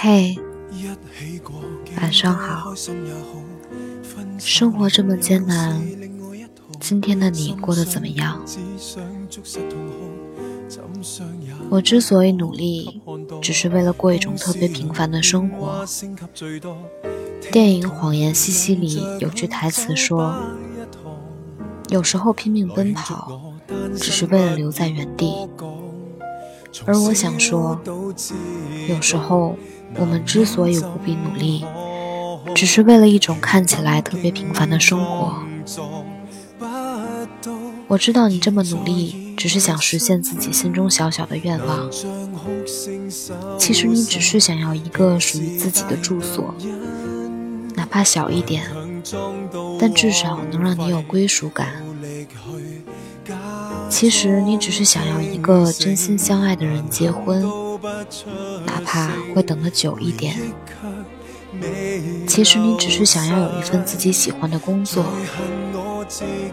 嘿，晚上好。生活这么艰难，今天的你过得怎么样？我之所以努力，只是为了过一种特别平凡的生活。电影《谎言西西》里有句台词说：“有时候拼命奔跑，只是为了留在原地。”而我想说，有时候我们之所以无比努力，只是为了一种看起来特别平凡的生活。我知道你这么努力，只是想实现自己心中小小的愿望。其实你只是想要一个属于自己的住所，哪怕小一点，但至少能让你有归属感。其实你只是想要一个真心相爱的人结婚，哪怕会等得久一点。其实你只是想要有一份自己喜欢的工作，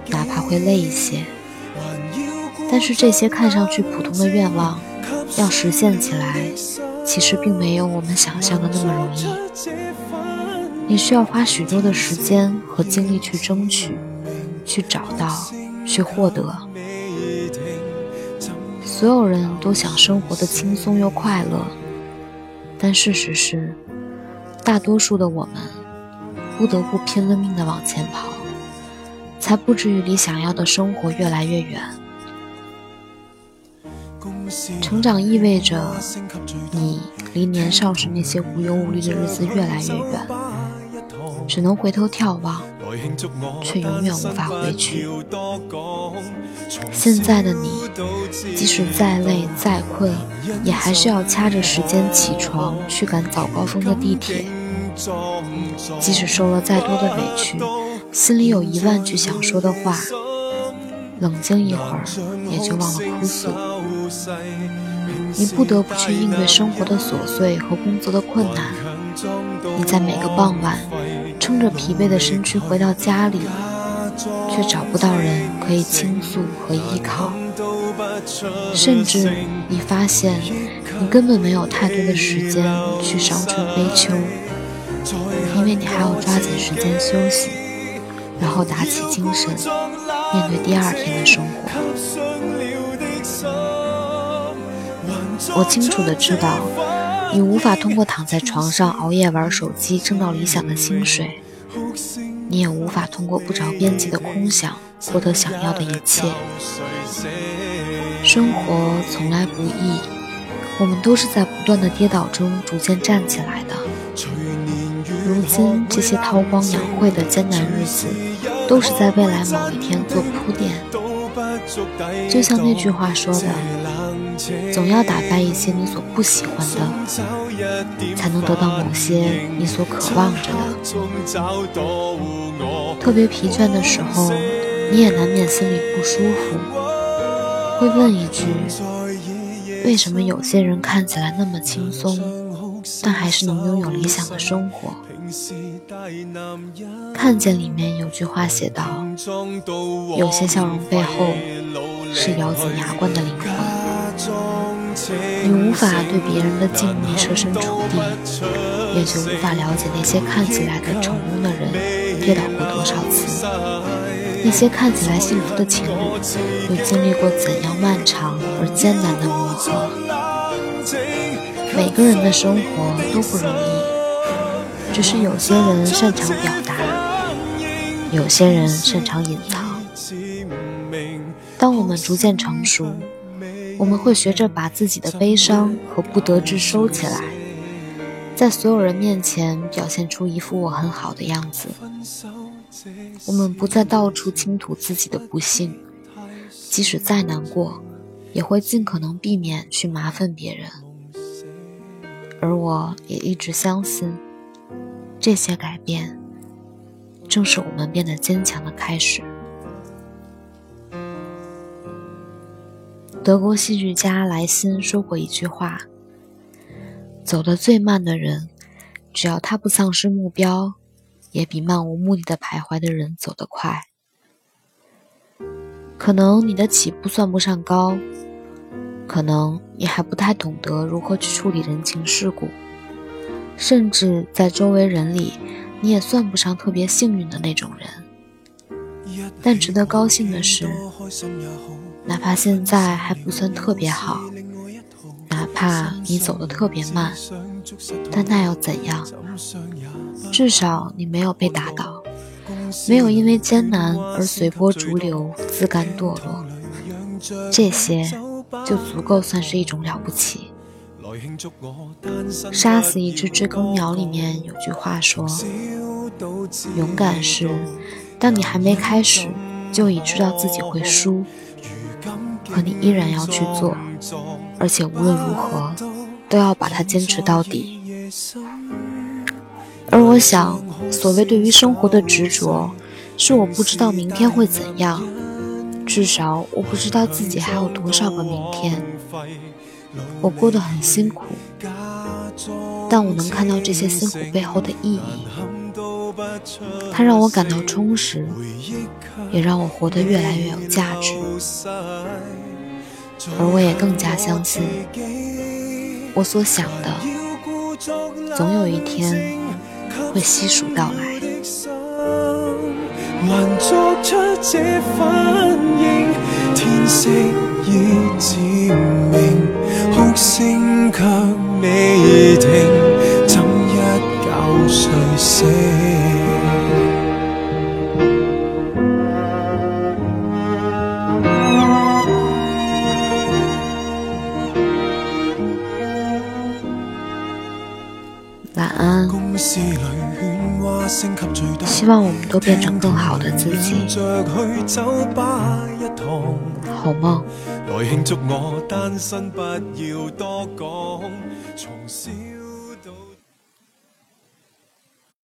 哪怕会累一些。但是这些看上去普通的愿望，要实现起来，其实并没有我们想象的那么容易。你需要花许多的时间和精力去争取，去找到，去获得。所有人都想生活的轻松又快乐，但事实是，大多数的我们不得不拼了命的往前跑，才不至于离想要的生活越来越远。成长意味着你离年少时那些无忧无虑的日子越来越远，只能回头眺望。却永远无法回去。现在的你，即使再累再困，也还是要掐着时间起床去赶早高峰的地铁。即使受了再多的委屈，心里有一万句想说的话，冷静一会儿也就忘了哭诉。你不得不去应对生活的琐碎和工作的困难。你在每个傍晚。撑着疲惫的身躯回到家里，却找不到人可以倾诉和依靠，甚至你发现你根本没有太多的时间去伤春悲秋，因为你还要抓紧时间休息，然后打起精神面对第二天的生活。我清楚的知道。你无法通过躺在床上熬夜玩手机挣到理想的薪水，你也无法通过不着边际的空想获得想要的一切。生活从来不易，我们都是在不断的跌倒中逐渐站起来的。如今这些韬光养晦的艰难日子，都是在未来某一天做铺垫。就像那句话说的。总要打败一些你所不喜欢的，才能得到某些你所渴望着的。特别疲倦的时候，你也难免心里不舒服，会问一句：为什么有些人看起来那么轻松，但还是能拥有理想的生活？看见里面有句话写道：有些笑容背后，是咬紧牙关的灵魂。你无法对别人的境遇设身处地，也就无法了解那些看起来的成功的人跌倒过多少次，那些看起来幸福的情侣又经历过怎样漫长而艰难的磨合。每个人的生活都不容易，只是有些人擅长表达，有些人擅长隐藏。当我们逐渐成熟。我们会学着把自己的悲伤和不得志收起来，在所有人面前表现出一副我很好的样子。我们不再到处倾吐自己的不幸，即使再难过，也会尽可能避免去麻烦别人。而我也一直相信，这些改变正是我们变得坚强的开始。德国戏剧家莱辛说过一句话：“走得最慢的人，只要他不丧失目标，也比漫无目的的徘徊的人走得快。”可能你的起步算不上高，可能你还不太懂得如何去处理人情世故，甚至在周围人里，你也算不上特别幸运的那种人。但值得高兴的是，哪怕现在还不算特别好，哪怕你走得特别慢，但那又怎样？至少你没有被打倒，没有因为艰难而随波逐流、自甘堕落，这些就足够算是一种了不起。杀死一只知更鸟里面有句话说：“勇敢是。”当你还没开始，就已知道自己会输，可你依然要去做，而且无论如何都要把它坚持到底。而我想，所谓对于生活的执着，是我不知道明天会怎样，至少我不知道自己还有多少个明天。我过得很辛苦，但我能看到这些辛苦背后的意义。它让我感到充实，也让我活得越来越有价值。而我也更加相信，我所想的，总有一天会悉数到来。晚希望我们都变成更好的自己。好梦。来庆祝我单身，不要多讲，从小。